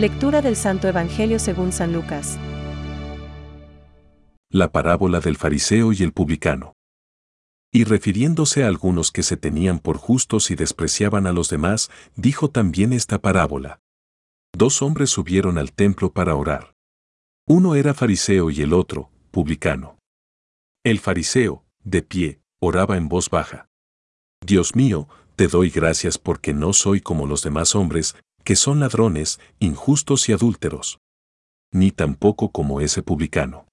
Lectura del Santo Evangelio según San Lucas. La parábola del fariseo y el publicano. Y refiriéndose a algunos que se tenían por justos y despreciaban a los demás, dijo también esta parábola. Dos hombres subieron al templo para orar. Uno era fariseo y el otro, publicano. El fariseo, de pie, oraba en voz baja. Dios mío, te doy gracias porque no soy como los demás hombres, que son ladrones, injustos y adúlteros. Ni tampoco como ese publicano.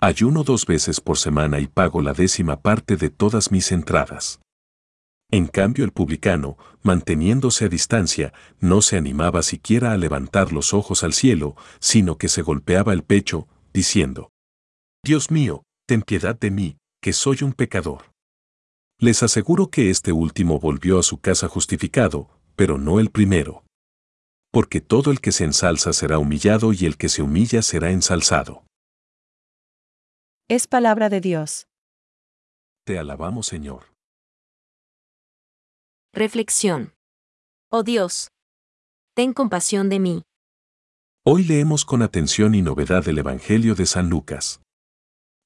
Ayuno dos veces por semana y pago la décima parte de todas mis entradas. En cambio el publicano, manteniéndose a distancia, no se animaba siquiera a levantar los ojos al cielo, sino que se golpeaba el pecho, diciendo, Dios mío, ten piedad de mí, que soy un pecador. Les aseguro que este último volvió a su casa justificado, pero no el primero. Porque todo el que se ensalza será humillado y el que se humilla será ensalzado. Es palabra de Dios. Te alabamos, Señor. Reflexión. Oh Dios, ten compasión de mí. Hoy leemos con atención y novedad el Evangelio de San Lucas.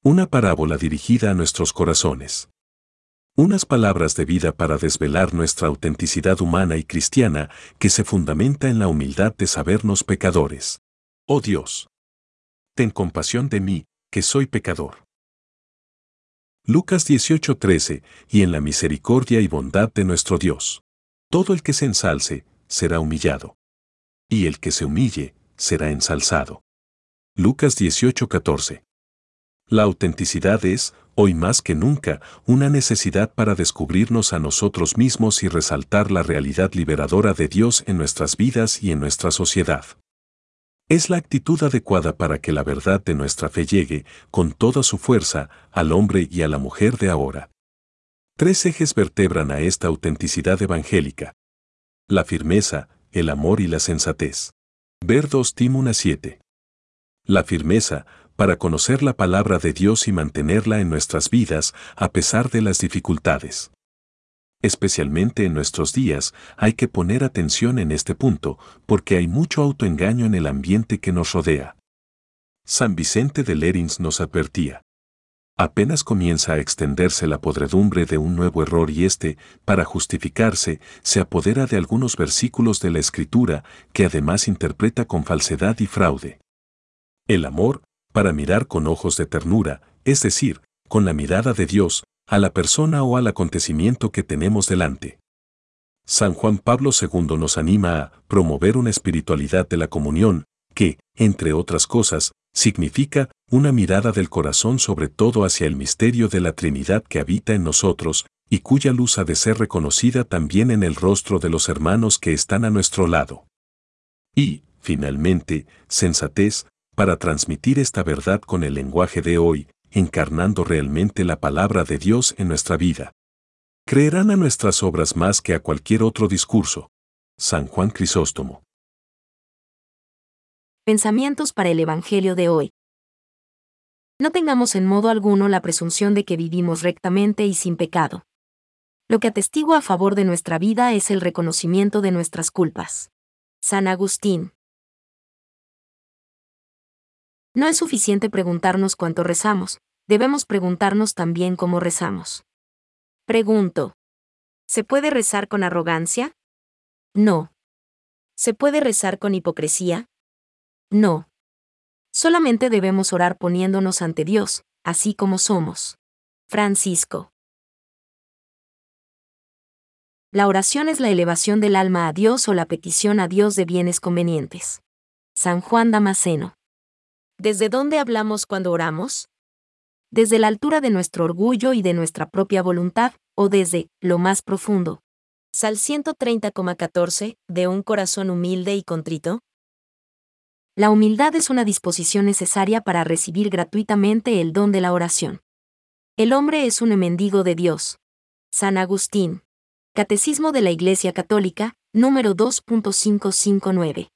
Una parábola dirigida a nuestros corazones. Unas palabras de vida para desvelar nuestra autenticidad humana y cristiana que se fundamenta en la humildad de sabernos pecadores. Oh Dios, ten compasión de mí, que soy pecador. Lucas 18:13, y en la misericordia y bondad de nuestro Dios. Todo el que se ensalce, será humillado. Y el que se humille, será ensalzado. Lucas 18:14. La autenticidad es, hoy más que nunca, una necesidad para descubrirnos a nosotros mismos y resaltar la realidad liberadora de Dios en nuestras vidas y en nuestra sociedad. Es la actitud adecuada para que la verdad de nuestra fe llegue, con toda su fuerza, al hombre y a la mujer de ahora. Tres ejes vertebran a esta autenticidad evangélica. La firmeza, el amor y la sensatez. Ver 2 Timuna 7. La firmeza, para conocer la palabra de Dios y mantenerla en nuestras vidas a pesar de las dificultades especialmente en nuestros días, hay que poner atención en este punto, porque hay mucho autoengaño en el ambiente que nos rodea. San Vicente de Lerins nos advertía. Apenas comienza a extenderse la podredumbre de un nuevo error y éste, para justificarse, se apodera de algunos versículos de la Escritura que además interpreta con falsedad y fraude. El amor, para mirar con ojos de ternura, es decir, con la mirada de Dios, a la persona o al acontecimiento que tenemos delante. San Juan Pablo II nos anima a promover una espiritualidad de la comunión, que, entre otras cosas, significa una mirada del corazón sobre todo hacia el misterio de la Trinidad que habita en nosotros, y cuya luz ha de ser reconocida también en el rostro de los hermanos que están a nuestro lado. Y, finalmente, sensatez, para transmitir esta verdad con el lenguaje de hoy, encarnando realmente la palabra de Dios en nuestra vida. Creerán a nuestras obras más que a cualquier otro discurso. San Juan Crisóstomo. Pensamientos para el Evangelio de hoy. No tengamos en modo alguno la presunción de que vivimos rectamente y sin pecado. Lo que atestigua a favor de nuestra vida es el reconocimiento de nuestras culpas. San Agustín. No es suficiente preguntarnos cuánto rezamos, debemos preguntarnos también cómo rezamos. Pregunto. ¿Se puede rezar con arrogancia? No. ¿Se puede rezar con hipocresía? No. Solamente debemos orar poniéndonos ante Dios, así como somos. Francisco. La oración es la elevación del alma a Dios o la petición a Dios de bienes convenientes. San Juan Damasceno. ¿Desde dónde hablamos cuando oramos? ¿Desde la altura de nuestro orgullo y de nuestra propia voluntad, o desde lo más profundo? Sal 130,14, de un corazón humilde y contrito. La humildad es una disposición necesaria para recibir gratuitamente el don de la oración. El hombre es un mendigo de Dios. San Agustín. Catecismo de la Iglesia Católica, número 2.559.